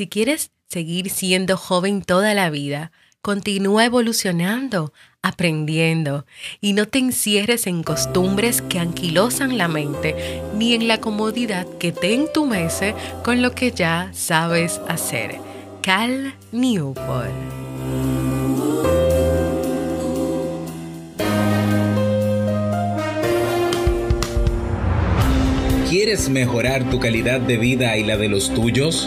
Si quieres seguir siendo joven toda la vida, continúa evolucionando, aprendiendo y no te encierres en costumbres que anquilosan la mente ni en la comodidad que te entumece con lo que ya sabes hacer. Cal Newport. ¿Quieres mejorar tu calidad de vida y la de los tuyos?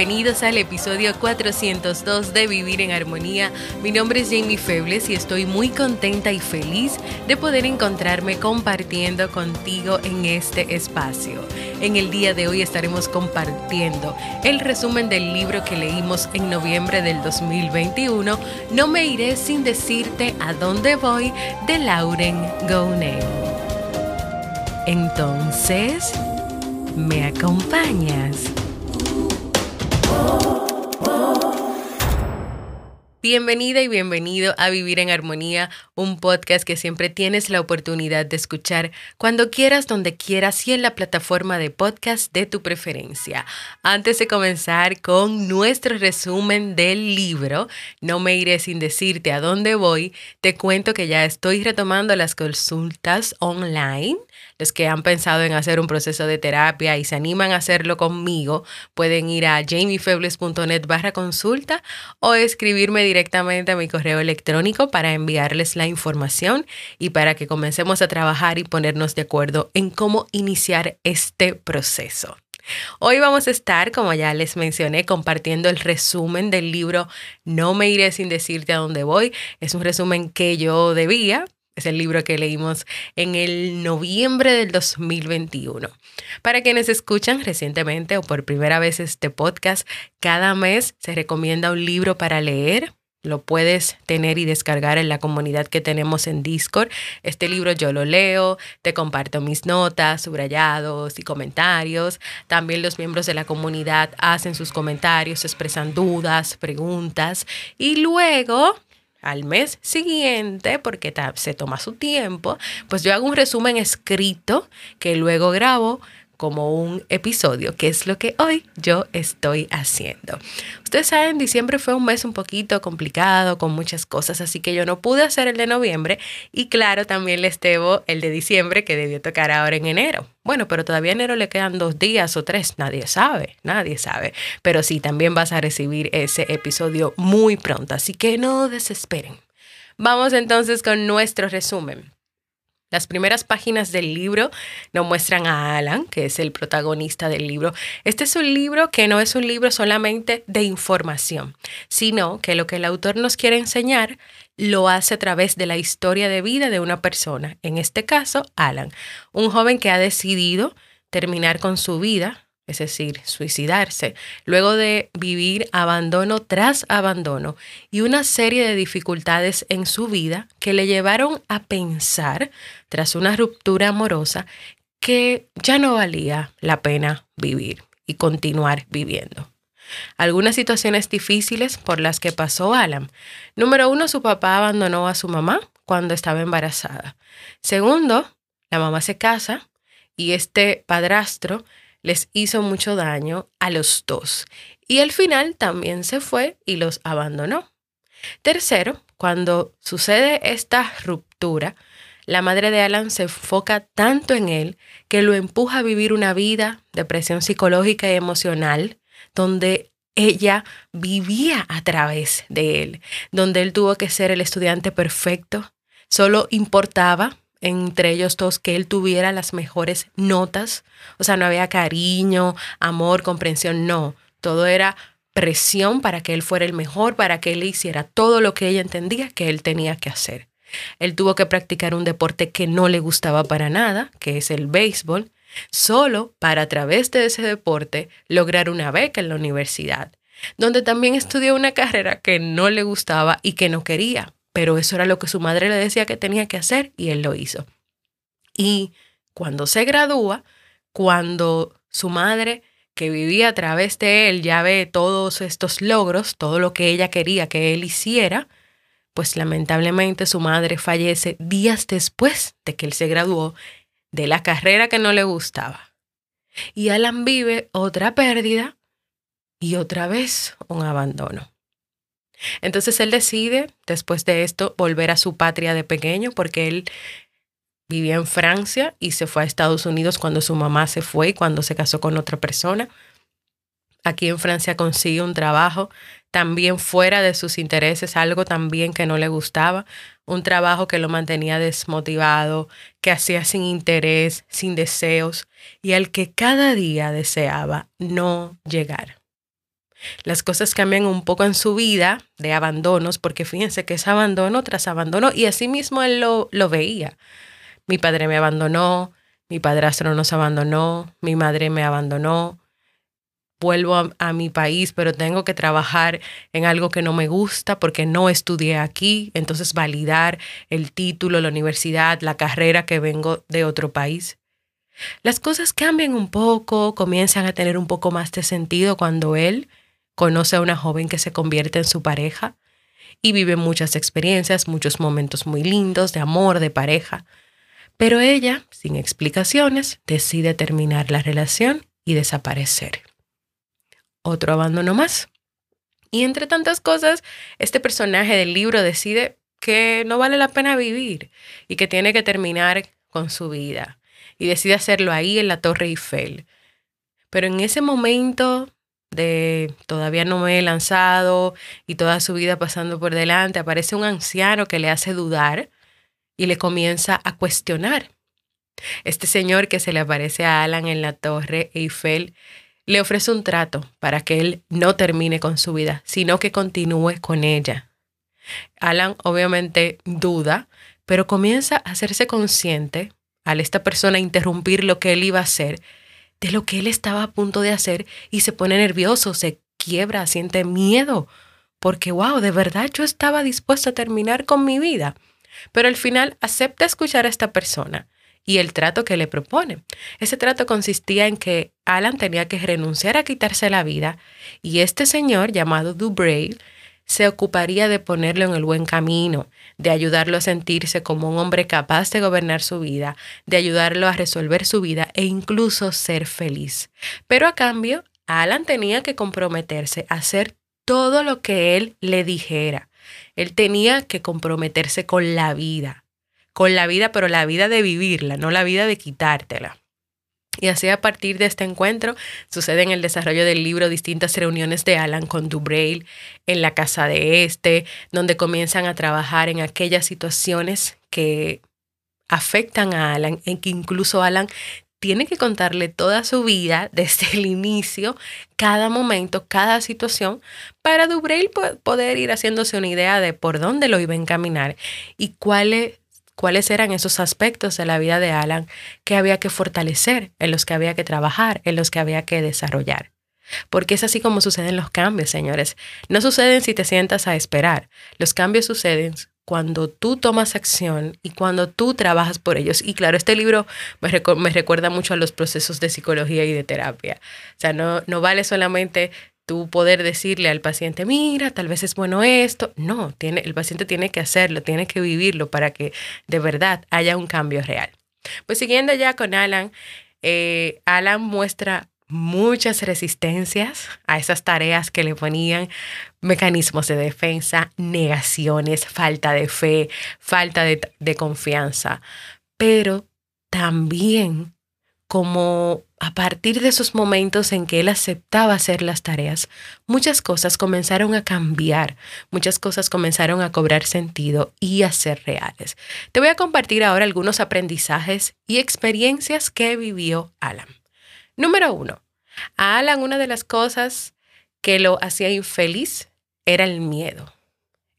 Bienvenidos al episodio 402 de Vivir en Armonía. Mi nombre es Jamie Febles y estoy muy contenta y feliz de poder encontrarme compartiendo contigo en este espacio. En el día de hoy estaremos compartiendo el resumen del libro que leímos en noviembre del 2021, No me iré sin decirte a dónde voy, de Lauren Gounel. Entonces, ¿me acompañas? Bienvenida y bienvenido a Vivir en Armonía, un podcast que siempre tienes la oportunidad de escuchar cuando quieras, donde quieras y en la plataforma de podcast de tu preferencia. Antes de comenzar con nuestro resumen del libro, no me iré sin decirte a dónde voy, te cuento que ya estoy retomando las consultas online los que han pensado en hacer un proceso de terapia y se animan a hacerlo conmigo, pueden ir a jamiefebles.net barra consulta o escribirme directamente a mi correo electrónico para enviarles la información y para que comencemos a trabajar y ponernos de acuerdo en cómo iniciar este proceso. Hoy vamos a estar, como ya les mencioné, compartiendo el resumen del libro No me iré sin decirte a dónde voy. Es un resumen que yo debía, es el libro que leímos en el noviembre del 2021. Para quienes escuchan recientemente o por primera vez este podcast, cada mes se recomienda un libro para leer. Lo puedes tener y descargar en la comunidad que tenemos en Discord. Este libro yo lo leo, te comparto mis notas, subrayados y comentarios. También los miembros de la comunidad hacen sus comentarios, expresan dudas, preguntas y luego al mes siguiente, porque se toma su tiempo, pues yo hago un resumen escrito que luego grabo como un episodio, que es lo que hoy yo estoy haciendo. Ustedes saben, diciembre fue un mes un poquito complicado, con muchas cosas, así que yo no pude hacer el de noviembre y claro, también les debo el de diciembre que debió tocar ahora en enero. Bueno, pero todavía enero le quedan dos días o tres, nadie sabe, nadie sabe. Pero sí, también vas a recibir ese episodio muy pronto, así que no desesperen. Vamos entonces con nuestro resumen. Las primeras páginas del libro nos muestran a Alan, que es el protagonista del libro. Este es un libro que no es un libro solamente de información, sino que lo que el autor nos quiere enseñar lo hace a través de la historia de vida de una persona, en este caso Alan, un joven que ha decidido terminar con su vida es decir, suicidarse, luego de vivir abandono tras abandono y una serie de dificultades en su vida que le llevaron a pensar, tras una ruptura amorosa, que ya no valía la pena vivir y continuar viviendo. Algunas situaciones difíciles por las que pasó Alan. Número uno, su papá abandonó a su mamá cuando estaba embarazada. Segundo, la mamá se casa y este padrastro les hizo mucho daño a los dos y al final también se fue y los abandonó. Tercero, cuando sucede esta ruptura, la madre de Alan se enfoca tanto en él que lo empuja a vivir una vida de presión psicológica y emocional, donde ella vivía a través de él, donde él tuvo que ser el estudiante perfecto, solo importaba entre ellos todos que él tuviera las mejores notas, o sea, no había cariño, amor, comprensión, no, todo era presión para que él fuera el mejor, para que él hiciera todo lo que ella entendía que él tenía que hacer. Él tuvo que practicar un deporte que no le gustaba para nada, que es el béisbol, solo para a través de ese deporte lograr una beca en la universidad, donde también estudió una carrera que no le gustaba y que no quería, pero eso era lo que su madre le decía que tenía que hacer y él lo hizo. Y cuando se gradúa, cuando su madre que vivía a través de él ya ve todos estos logros, todo lo que ella quería que él hiciera, pues lamentablemente su madre fallece días después de que él se graduó de la carrera que no le gustaba. Y Alan vive otra pérdida y otra vez un abandono. Entonces él decide, después de esto, volver a su patria de pequeño porque él vivía en Francia y se fue a Estados Unidos cuando su mamá se fue y cuando se casó con otra persona. Aquí en Francia consigue un trabajo también fuera de sus intereses, algo también que no le gustaba, un trabajo que lo mantenía desmotivado, que hacía sin interés, sin deseos y al que cada día deseaba no llegar. Las cosas cambian un poco en su vida de abandonos, porque fíjense que es abandono tras abandono y así mismo él lo, lo veía. Mi padre me abandonó, mi padrastro nos abandonó, mi madre me abandonó, vuelvo a, mi país, pero tengo que trabajar en algo que no me gusta porque no estudié aquí, entonces validar el título, la universidad, la carrera que vengo de otro país. Las cosas cambian un poco, comienzan a tener un poco más de sentido cuando él conoce a una joven que se convierte en su pareja y vive muchas experiencias, muchos momentos muy lindos de amor, de pareja. Pero ella, sin explicaciones, decide terminar la relación y desaparecer otro abandono más. Y entre tantas cosas, este personaje del libro decide que no vale la pena vivir y que tiene que terminar con su vida. Y decide hacerlo ahí en la Torre Eiffel. Pero en ese momento de todavía no me he lanzado y toda su vida pasando por delante, aparece un anciano que le hace dudar y le comienza a cuestionar. Este señor que se le aparece a Alan en la Torre Eiffel le ofrece un trato para que él no termine con su vida, sino que continúe con ella. Alan obviamente duda, pero comienza a hacerse consciente, al esta persona interrumpir lo que él iba a hacer, de lo que él estaba a punto de hacer y se pone nervioso, se quiebra, siente miedo, porque wow, de verdad yo estaba dispuesto a terminar con mi vida. Pero al final acepta escuchar a esta persona y el trato que le propone. Ese trato consistía en que Alan tenía que renunciar a quitarse la vida y este señor llamado Dubray se ocuparía de ponerlo en el buen camino, de ayudarlo a sentirse como un hombre capaz de gobernar su vida, de ayudarlo a resolver su vida e incluso ser feliz. Pero a cambio, Alan tenía que comprometerse a hacer todo lo que él le dijera. Él tenía que comprometerse con la vida con la vida, pero la vida de vivirla, no la vida de quitártela. Y así a partir de este encuentro sucede en el desarrollo del libro distintas reuniones de Alan con Dubrail en la casa de este, donde comienzan a trabajar en aquellas situaciones que afectan a Alan, en que incluso Alan tiene que contarle toda su vida desde el inicio, cada momento, cada situación, para Dubrail poder ir haciéndose una idea de por dónde lo iba a encaminar y cuáles cuáles eran esos aspectos de la vida de Alan que había que fortalecer, en los que había que trabajar, en los que había que desarrollar. Porque es así como suceden los cambios, señores. No suceden si te sientas a esperar. Los cambios suceden cuando tú tomas acción y cuando tú trabajas por ellos. Y claro, este libro me, recuerda mucho a los procesos de psicología y de terapia. O sea, no, no vale solamente tú poder decirle al paciente, mira, tal vez es bueno esto. No, tiene, el paciente tiene que hacerlo, tiene que vivirlo para que de verdad haya un cambio real. Pues siguiendo ya con Alan, eh, Alan muestra muchas resistencias a esas tareas que le ponían, mecanismos de defensa, negaciones, falta de fe, falta de, de confianza, pero también como a partir de esos momentos en que él aceptaba hacer las tareas, muchas cosas comenzaron a cambiar, muchas cosas comenzaron a cobrar sentido y a ser reales. Te voy a compartir ahora algunos aprendizajes y experiencias que vivió Alan. Número uno, a Alan una de las cosas que lo hacía infeliz era el miedo,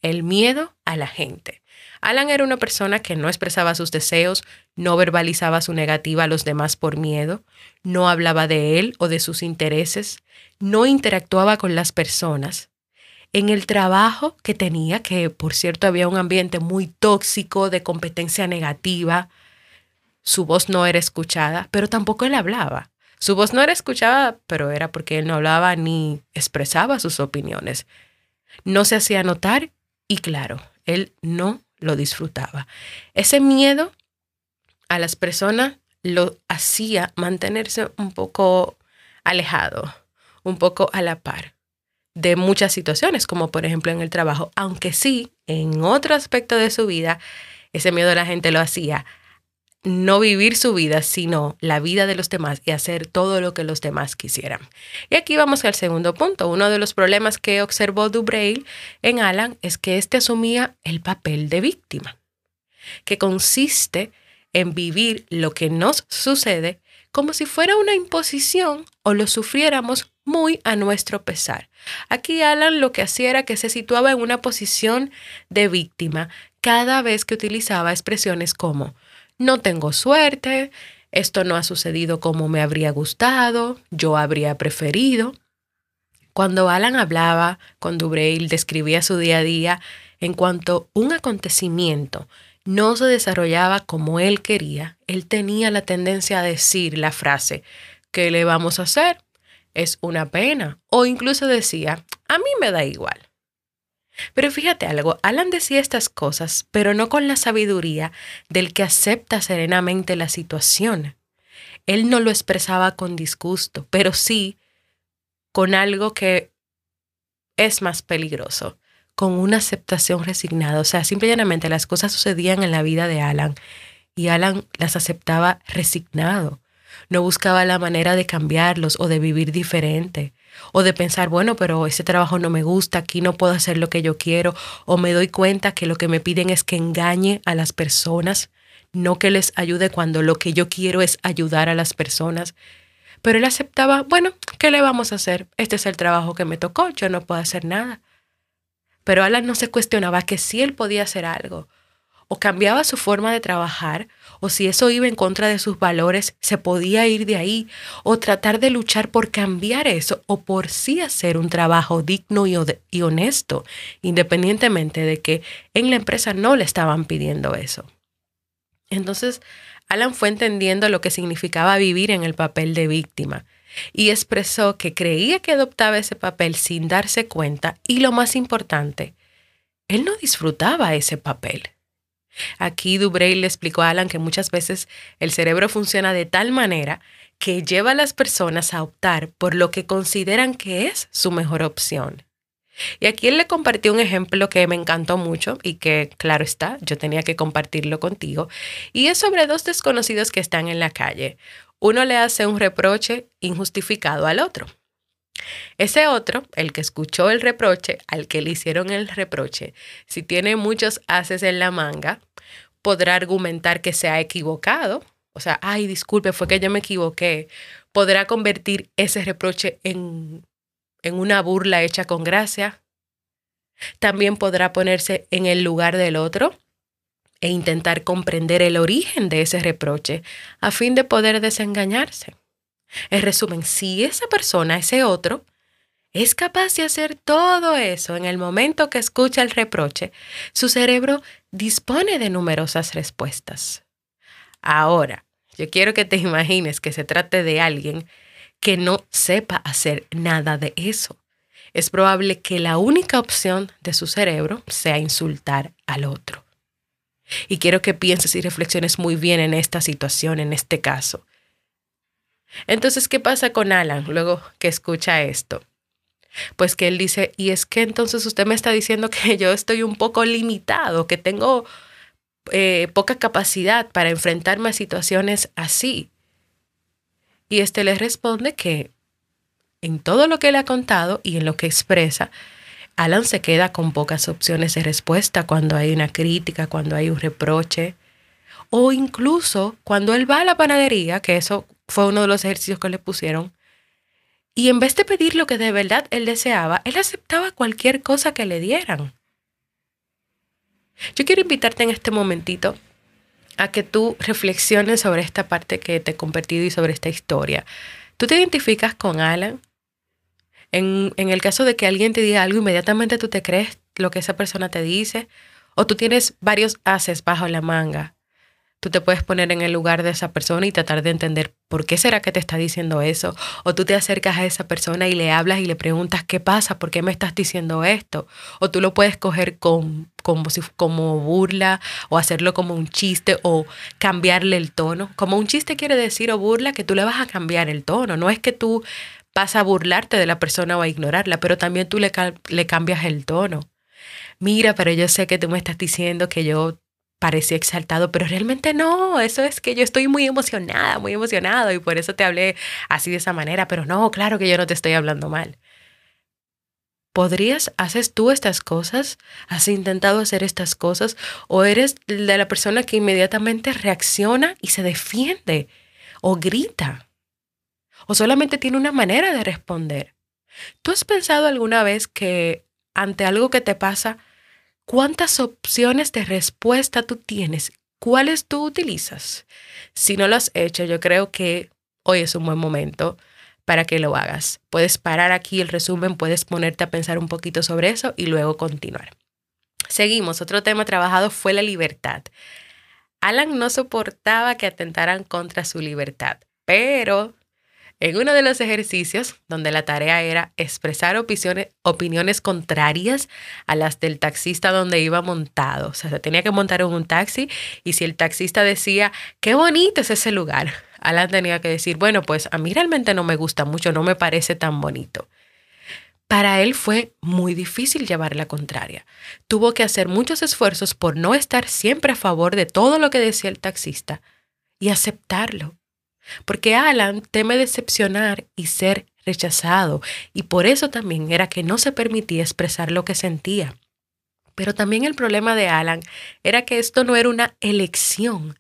el miedo a la gente. Alan era una persona que no expresaba sus deseos, no verbalizaba su negativa a los demás por miedo, no hablaba de él o de sus intereses, no interactuaba con las personas. En el trabajo que tenía, que por cierto había un ambiente muy tóxico de competencia negativa, su voz no era escuchada, pero tampoco él hablaba. Su voz no era escuchada, pero era porque él no hablaba ni expresaba sus opiniones. No se hacía notar y claro, él no lo disfrutaba. Ese miedo a las personas lo hacía mantenerse un poco alejado, un poco a la par de muchas situaciones, como por ejemplo en el trabajo, aunque sí, en otro aspecto de su vida, ese miedo a la gente lo hacía no vivir su vida, sino la vida de los demás y hacer todo lo que los demás quisieran. Y aquí vamos al segundo punto. Uno de los problemas que observó Dubrail en Alan es que éste asumía el papel de víctima, que consiste en vivir lo que nos sucede como si fuera una imposición o lo sufriéramos muy a nuestro pesar. Aquí Alan lo que hacía era que se situaba en una posición de víctima cada vez que utilizaba expresiones como no tengo suerte, esto no ha sucedido como me habría gustado, yo habría preferido. Cuando Alan hablaba, cuando Braille describía su día a día, en cuanto un acontecimiento no se desarrollaba como él quería, él tenía la tendencia a decir la frase, ¿qué le vamos a hacer? Es una pena. O incluso decía, a mí me da igual. Pero fíjate algo, Alan decía estas cosas, pero no con la sabiduría del que acepta serenamente la situación. Él no lo expresaba con disgusto, pero sí con algo que es más peligroso, con una aceptación resignada. O sea, simplemente las cosas sucedían en la vida de Alan y Alan las aceptaba resignado. No buscaba la manera de cambiarlos o de vivir diferente o de pensar, bueno, pero ese trabajo no me gusta, aquí no puedo hacer lo que yo quiero, o me doy cuenta que lo que me piden es que engañe a las personas, no que les ayude cuando lo que yo quiero es ayudar a las personas. Pero él aceptaba, bueno, ¿qué le vamos a hacer? Este es el trabajo que me tocó, yo no puedo hacer nada. Pero Alan no se cuestionaba que si él podía hacer algo, o cambiaba su forma de trabajar, o si eso iba en contra de sus valores, se podía ir de ahí, o tratar de luchar por cambiar eso, o por sí hacer un trabajo digno y, honesto, independientemente de que en la empresa no le estaban pidiendo eso. Entonces, Alan fue entendiendo lo que significaba vivir en el papel de víctima y expresó que creía que adoptaba ese papel sin darse cuenta y lo más importante, él no disfrutaba ese papel. Aquí Dubrey le explicó a Alan que muchas veces el cerebro funciona de tal manera que lleva a las personas a optar por lo que consideran que es su mejor opción. Y aquí él le compartió un ejemplo que me encantó mucho y que, claro está, yo tenía que compartirlo contigo, y es sobre dos desconocidos que están en la calle. Uno le hace un reproche injustificado al otro. Ese otro, el que escuchó el reproche, al que le hicieron el reproche, si tiene muchos haces en la manga, podrá argumentar que se ha equivocado. O sea, ay, disculpe, fue que yo me equivoqué. Podrá convertir ese reproche en, en una burla hecha con gracia. También podrá ponerse en el lugar del otro e intentar comprender el origen de ese reproche a fin de poder desengañarse. En resumen, si esa persona, ese otro, es capaz de hacer todo eso en el momento que escucha el reproche, su cerebro dispone de numerosas respuestas. Ahora, yo quiero que te imagines que se trate de alguien que no sepa hacer nada de eso. Es probable que la única opción de su cerebro sea insultar al otro. Y quiero que pienses y reflexiones muy bien en esta situación, en este caso. Entonces, ¿qué pasa con Alan luego que escucha esto? Pues que él dice, y es que entonces usted me está diciendo que yo estoy un poco limitado, que tengo eh, poca capacidad para enfrentarme a situaciones así. Y este le responde que en todo lo que le ha contado y en lo que expresa, Alan se queda con pocas opciones de respuesta cuando hay una crítica, cuando hay un reproche, o incluso cuando él va a la panadería, que eso fue uno de los ejercicios que le pusieron, y en vez de pedir lo que de verdad él deseaba, él aceptaba cualquier cosa que le dieran. Yo quiero invitarte en este momentito a que tú reflexiones sobre esta parte que te he compartido y sobre esta historia. ¿Tú te identificas con Alan? En, en, el caso de que alguien te diga algo, inmediatamente tú te crees lo que esa persona te dice, o tú tienes varios haces bajo la manga Tú te puedes poner en el lugar de esa persona y tratar de entender por qué será que te está diciendo eso. O tú te acercas a esa persona y le hablas y le preguntas qué pasa, por qué me estás diciendo esto. O tú lo puedes coger como, como burla o hacerlo como un chiste o cambiarle el tono. Como un chiste quiere decir o burla que tú le vas a cambiar el tono. No es que tú vas a burlarte de la persona o a ignorarla, pero también tú le cambias el tono. Mira, pero yo sé que tú me estás diciendo que yo parecía exaltado, pero realmente no, eso es que yo estoy muy emocionada, muy emocionado y por eso te hablé así de esa manera, pero no, claro que yo no te estoy hablando mal. ¿Podrías, haces tú estas cosas? ¿Has intentado hacer estas cosas? ¿O eres de la persona que inmediatamente reacciona y se defiende? ¿O grita? ¿O solamente tiene una manera de responder? ¿Tú has pensado alguna vez que ante algo que te pasa, ¿Cuántas opciones de respuesta tú tienes? ¿Cuáles tú utilizas? Si no lo has hecho, yo creo que hoy es un buen momento para que lo hagas. Puedes parar aquí el resumen, puedes ponerte a pensar un poquito sobre eso y luego continuar. Seguimos. Otro tema trabajado fue la libertad. Alan no soportaba que atentaran contra su libertad, pero en uno de los ejercicios, donde la tarea era expresar opiniones, contrarias a las del taxista donde iba montado. O sea, se tenía que montar en un taxi y si el taxista decía, qué bonito es ese lugar, Alan tenía que decir, bueno, pues a mí realmente no me gusta mucho, no me parece tan bonito. Para él fue muy difícil llevar la contraria. Tuvo que hacer muchos esfuerzos por no estar siempre a favor de todo lo que decía el taxista y aceptarlo porque Alan teme decepcionar y ser rechazado, y por eso también era que no se permitía expresar lo que sentía. Pero también el problema de Alan era que esto no era una elección.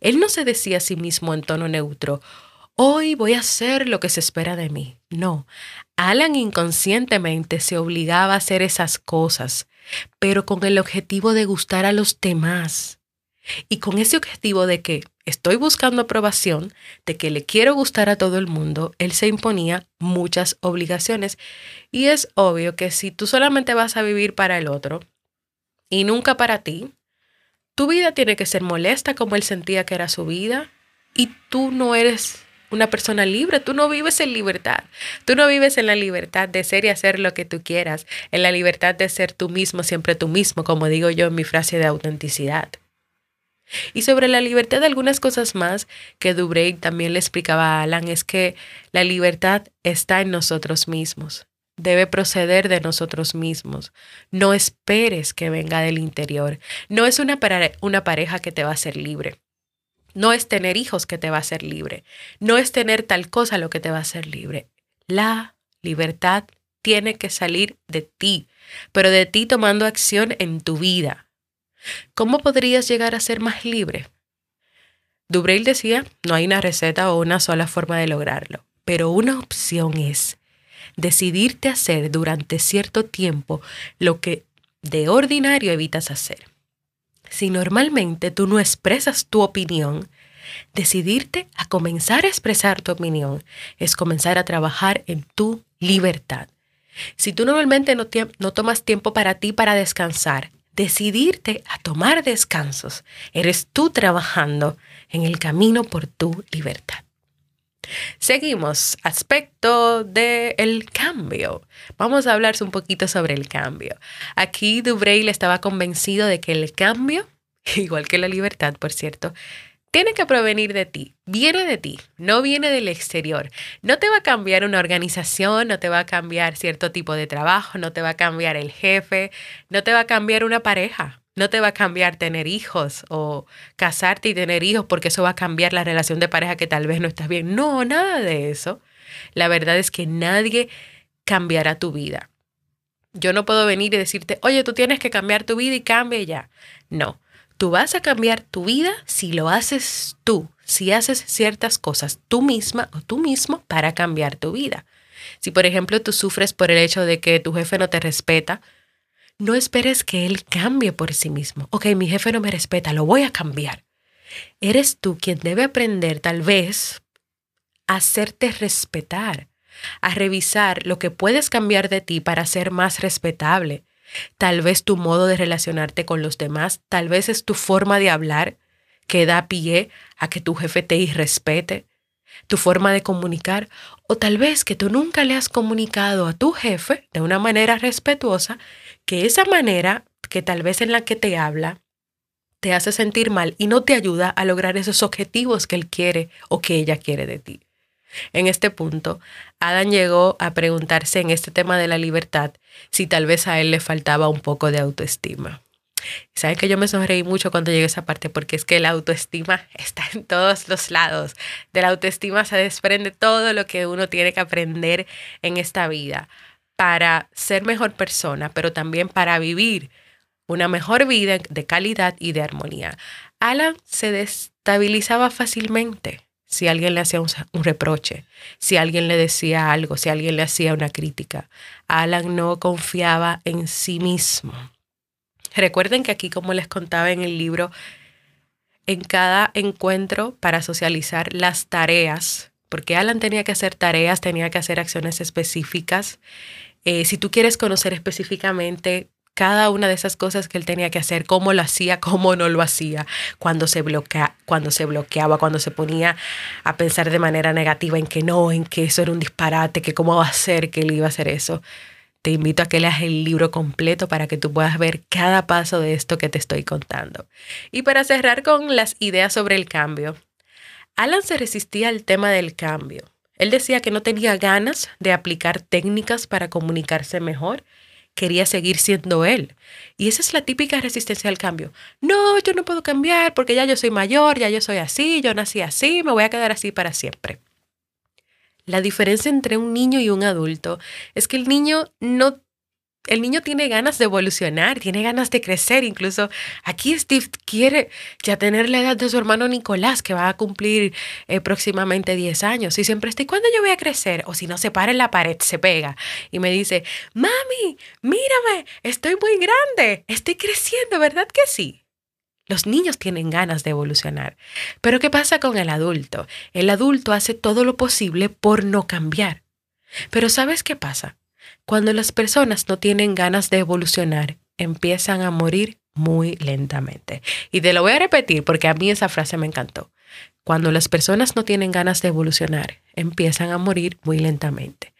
Él no se decía a sí mismo en tono neutro, hoy voy a hacer lo que se espera de mí. No, Alan inconscientemente se obligaba a hacer esas cosas, pero con el objetivo de gustar a los demás. Y con ese objetivo de que estoy buscando aprobación, de que le quiero gustar a todo el mundo, él se imponía muchas obligaciones. Y es obvio que si tú solamente vas a vivir para el otro y nunca para ti, tu vida tiene que ser molesta como él sentía que era su vida y tú no eres una persona libre, tú no vives en libertad, tú no vives en la libertad de ser y hacer lo que tú quieras, en la libertad de ser tú mismo, siempre tú mismo, como digo yo en mi frase de autenticidad. Y sobre la libertad algunas cosas más que Dubrey también le explicaba a Alan es que la libertad está en nosotros mismos. Debe proceder de nosotros mismos. No esperes que venga del interior. No es una, una pareja que te va a hacer libre. No es tener hijos que te va a hacer libre. No es tener tal cosa lo que te va a hacer libre. La libertad tiene que salir de ti, pero de ti tomando acción en tu vida, ¿Cómo podrías llegar a ser más libre? Dubreil decía, no hay una receta o una sola forma de lograrlo, pero una opción es decidirte hacer durante cierto tiempo lo que de ordinario evitas hacer. Si normalmente tú no expresas tu opinión, decidirte a comenzar a expresar tu opinión es comenzar a trabajar en tu libertad. Si tú normalmente no, no tomas tiempo para ti para descansar, decidirte a tomar descansos. Eres tú trabajando en el camino por tu libertad. Seguimos, aspecto del cambio. Vamos a hablar un poquito sobre el cambio. Aquí Dubreuil estaba convencido de que el cambio, igual que la libertad, por cierto, tiene que provenir de ti, viene de ti, no viene del exterior. No te va a cambiar una organización, no te va a cambiar cierto tipo de trabajo, no te va a cambiar el jefe, no te va a cambiar una pareja. No te va a cambiar tener hijos o casarte y tener hijos porque eso va a cambiar la relación de pareja que tal vez no estás bien. No, nada de eso. La verdad es que nadie cambiará tu vida. Yo no puedo venir y decirte, oye, tú tienes que cambiar tu vida y cambie ya. No, tú vas a cambiar tu vida si lo haces tú, si haces ciertas cosas tú misma o tú mismo para cambiar tu vida. Si, por ejemplo, tú sufres por el hecho de que tu jefe no te respeta, no esperes que él cambie por sí mismo. Ok, mi jefe no me respeta, lo voy a cambiar. Eres tú quien debe aprender tal vez a hacerte respetar, a revisar lo que puedes cambiar de ti para ser más respetable. Tal vez tu modo de relacionarte con los demás, tal vez es tu forma de hablar que da pie a que tu jefe te irrespete, tu forma de comunicar, o tal vez que tú nunca le has comunicado a tu jefe de una manera respetuosa que esa manera que tal vez en la que te habla te hace sentir mal y no te ayuda a lograr esos objetivos que él quiere o que ella quiere de ti. En este punto, Adam llegó a preguntarse en este tema de la libertad si tal vez a él le faltaba un poco de autoestima. Saben que yo me sonreí mucho cuando llegué a esa parte porque es que la autoestima está en todos los lados. De la autoestima se desprende todo lo que uno tiene que aprender en esta vida para ser mejor persona, pero también para vivir una mejor vida de calidad y de armonía. Alan se destabilizaba fácilmente si alguien le hacía un, reproche, si alguien le decía algo, si alguien le hacía una crítica. Alan no confiaba en sí mismo. Recuerden que aquí, como les contaba en el libro, en cada encuentro para socializar las tareas, porque Alan tenía que hacer tareas, tenía que hacer acciones específicas, eh, si tú quieres conocer específicamente cada una de esas cosas que él tenía que hacer, cómo lo hacía, cómo no lo hacía, cuando se, bloquea, cuando se bloqueaba, cuando se ponía a pensar de manera negativa en que no, en que eso era un disparate, que cómo va a ser que él iba a hacer eso. Te invito a que leas el libro completo para que tú puedas ver cada paso de esto que te estoy contando. Y para cerrar con las ideas sobre el cambio, Alan se resistía al tema del cambio. Él decía que no tenía ganas de aplicar técnicas para comunicarse mejor, quería seguir siendo él. Y esa es la típica resistencia al cambio. No, yo no puedo cambiar porque ya yo soy mayor, ya yo soy así, yo nací así, me voy a quedar así para siempre. La diferencia entre un niño y un adulto es que el niño no el niño tiene ganas de evolucionar, tiene ganas de crecer. Incluso aquí Steve quiere ya tener la edad de su hermano Nicolás, que va a cumplir eh, próximamente 10 años. Y siempre estoy, ¿cuándo yo voy a crecer? O si no, se para en la pared, se pega. Y me dice, mami, mírame, estoy muy grande, estoy creciendo, ¿verdad que sí? Los niños tienen ganas de evolucionar. Pero ¿qué pasa con el adulto? El adulto hace todo lo posible por no cambiar. Pero ¿sabes qué pasa? Cuando las personas no tienen ganas de evolucionar, empiezan a morir muy lentamente. Y te lo voy a repetir porque a mí esa frase me encantó. Cuando las personas no tienen ganas de evolucionar, empiezan a morir muy lentamente.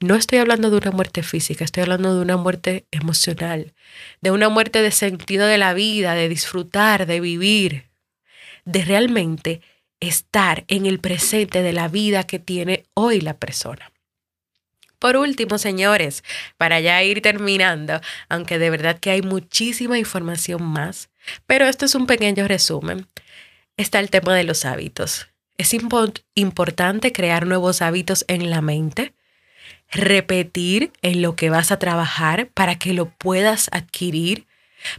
No estoy hablando de una muerte física, estoy hablando de una muerte emocional, de una muerte de sentido de la vida, de disfrutar, de vivir, de realmente estar en el presente de la vida que tiene hoy la persona. Por último, señores, para ya ir terminando, aunque de verdad que hay muchísima información más, pero esto es un pequeño resumen, está el tema de los hábitos. Es importante crear nuevos hábitos en la mente, repetir en lo que vas a trabajar para que lo puedas adquirir,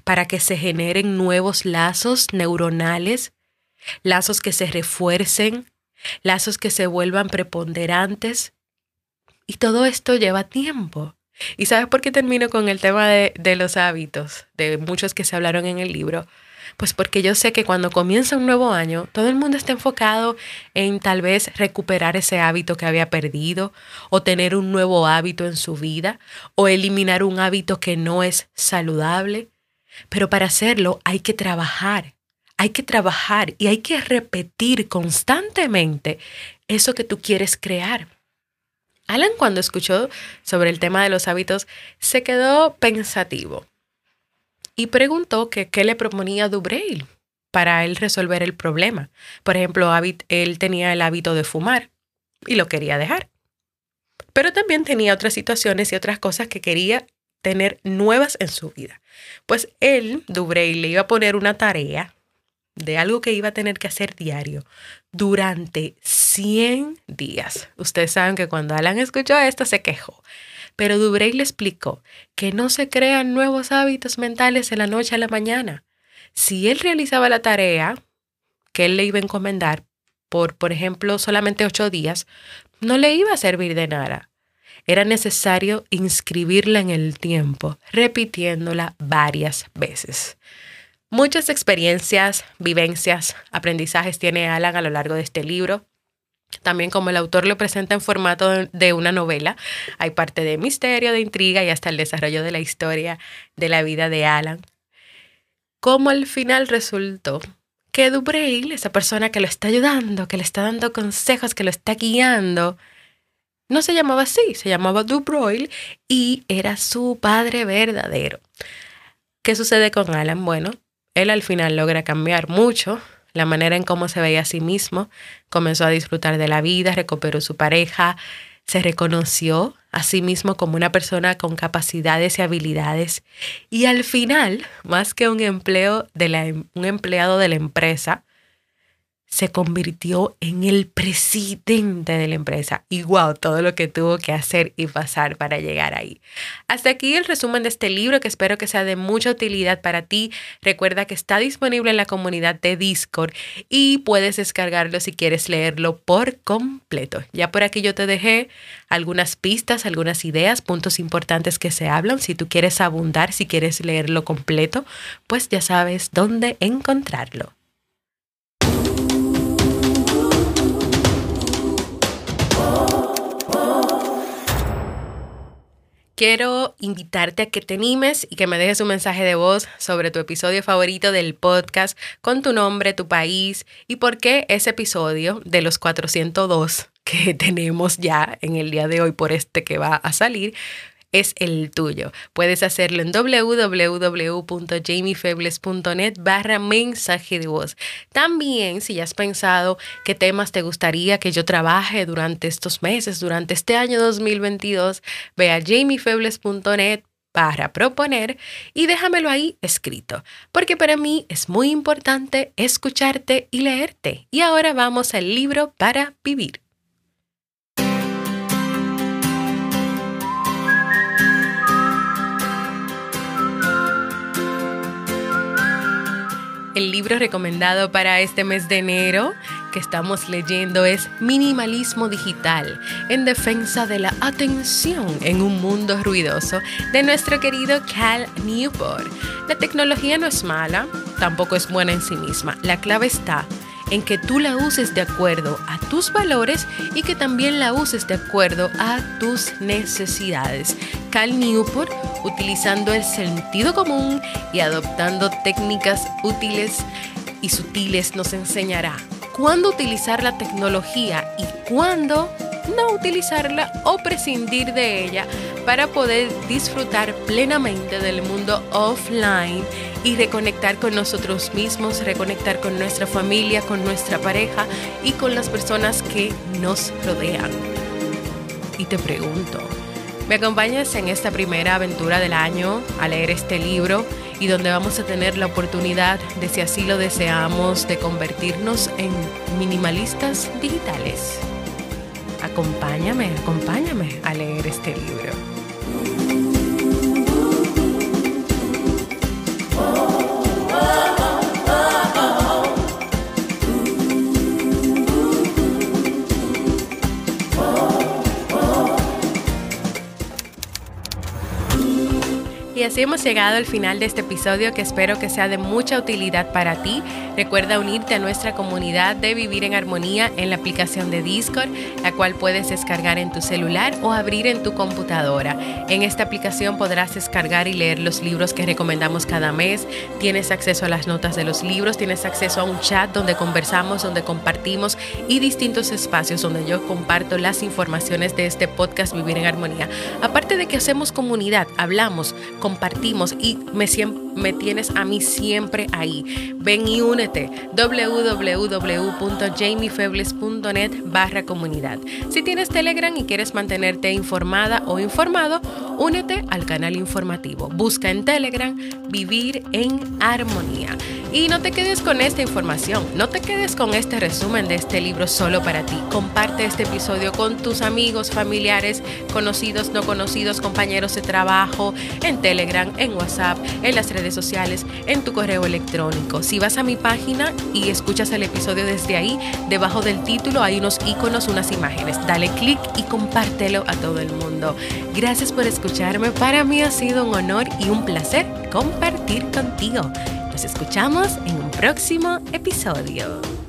para que se generen nuevos lazos neuronales, lazos que se refuercen, lazos que se vuelvan preponderantes, y todo esto lleva tiempo. ¿Y sabes por qué termino con el tema de, los hábitos, de muchos que se hablaron en el libro? Pues porque yo sé que cuando comienza un nuevo año, todo el mundo está enfocado en tal vez recuperar ese hábito que había perdido, o tener un nuevo hábito en su vida, o eliminar un hábito que no es saludable. Pero para hacerlo hay que trabajar, hay que trabajar y hay que repetir constantemente eso que tú quieres crear. Alan cuando escuchó sobre el tema de los hábitos se quedó pensativo y preguntó que qué le proponía Dubrail. para él resolver el problema. Por ejemplo, él tenía el hábito de fumar y lo quería dejar. Pero también tenía otras situaciones y otras cosas que quería tener nuevas en su vida. Pues él, Dubrey, le iba a poner una tarea de algo que iba a tener que hacer diario durante 100 días. Ustedes saben que cuando Alan escuchó esto se quejó. Pero Dubrey le explicó que no se crean nuevos hábitos mentales de la noche a la mañana. Si él realizaba la tarea que él le iba a encomendar por, por ejemplo, solamente ocho días, no le iba a servir de nada. Era necesario inscribirla en el tiempo, repitiéndola varias veces. Muchas experiencias, vivencias, aprendizajes tiene Alan a lo largo de este libro. También como el autor lo presenta en formato de una novela, hay parte de misterio, de intriga y hasta el desarrollo de la historia de la vida de Alan. Como al final resultó que Dubrail, esa persona que lo está ayudando, que le está dando consejos, que lo está guiando, no se llamaba así, se llamaba Dubroil y era su padre verdadero. ¿Qué sucede con Alan? Bueno, él al final logra cambiar mucho la manera en cómo se veía a sí mismo, comenzó a disfrutar de la vida, recuperó su pareja, se reconoció a sí mismo como una persona con capacidades y habilidades. Y al final, más que un, empleo de la, un empleado de la empresa, se convirtió en el presidente de la empresa. Y wow, todo lo que tuvo que hacer y pasar para llegar ahí. Hasta aquí el resumen de este libro que espero que sea de mucha utilidad para ti. Recuerda que está disponible en la comunidad de Discord y puedes descargarlo si quieres leerlo por completo. Ya por aquí yo te dejé algunas pistas, algunas ideas, puntos importantes que se hablan. Si tú quieres abundar, si quieres leerlo completo, pues ya sabes dónde encontrarlo. Quiero invitarte a que te animes y que me dejes un mensaje de voz sobre tu episodio favorito del podcast con tu nombre, tu país y por qué ese episodio de los 402 que tenemos ya en el día de hoy por este que va a salir es el tuyo. Puedes hacerlo en www.jamiefebles.net barra mensaje de voz. También, si ya has pensado qué temas te gustaría que yo trabaje durante estos meses, durante este año 2022, ve a jamiefebles.net para proponer y déjamelo ahí escrito, porque para mí es muy importante escucharte y leerte. Y ahora vamos al libro para vivir. El libro recomendado para este mes de enero que estamos leyendo es Minimalismo Digital en defensa de la atención en un mundo ruidoso de nuestro querido Cal Newport. La tecnología no es mala, tampoco es buena en sí misma. La clave está en que tú la uses de acuerdo a tus valores y que también la uses de acuerdo a tus necesidades. Cal Newport, utilizando el sentido común y adoptando técnicas útiles y sutiles, nos enseñará cuándo utilizar la tecnología y cuándo no utilizarla o prescindir de ella para poder disfrutar plenamente del mundo offline y reconectar con nosotros mismos, reconectar con nuestra familia, con nuestra pareja y con las personas que nos rodean. Y te pregunto, ¿me acompañas en esta primera aventura del año a leer este libro y donde vamos a tener la oportunidad de, si así lo deseamos, de convertirnos en minimalistas digitales? Acompáñame, acompáñame a leer este libro. Y así hemos llegado al final de este episodio que espero que sea de mucha utilidad para ti. Recuerda unirte a nuestra comunidad de Vivir en Armonía en la aplicación de Discord, la cual puedes descargar en tu celular o abrir en tu computadora. En esta aplicación podrás descargar y leer los libros que recomendamos cada mes. Tienes acceso a las notas de los libros, tienes acceso a un chat donde conversamos, donde compartimos y distintos espacios donde yo comparto las informaciones de este podcast Vivir en Armonía. Aparte de que hacemos comunidad, hablamos, y me me tienes a mí siempre ahí. Ven y únete www.jamiefebles.net barra comunidad. Si tienes Telegram y quieres mantenerte informada o informado, únete al canal informativo. Busca en Telegram Vivir en Armonía. Y no te quedes con esta información, no te quedes con este resumen de este libro solo para ti. Comparte este episodio con tus amigos, familiares, conocidos, no conocidos, compañeros de trabajo, en Telegram, en WhatsApp, en las redes sociales, en tu correo electrónico. Si vas a mi página y escuchas el episodio desde ahí, debajo del título hay unos iconos, unas imágenes. Dale clic y compártelo a todo el mundo. Gracias por escucharme. Para mí ha sido un honor y un placer compartir contigo. Nos escuchamos en un próximo episodio.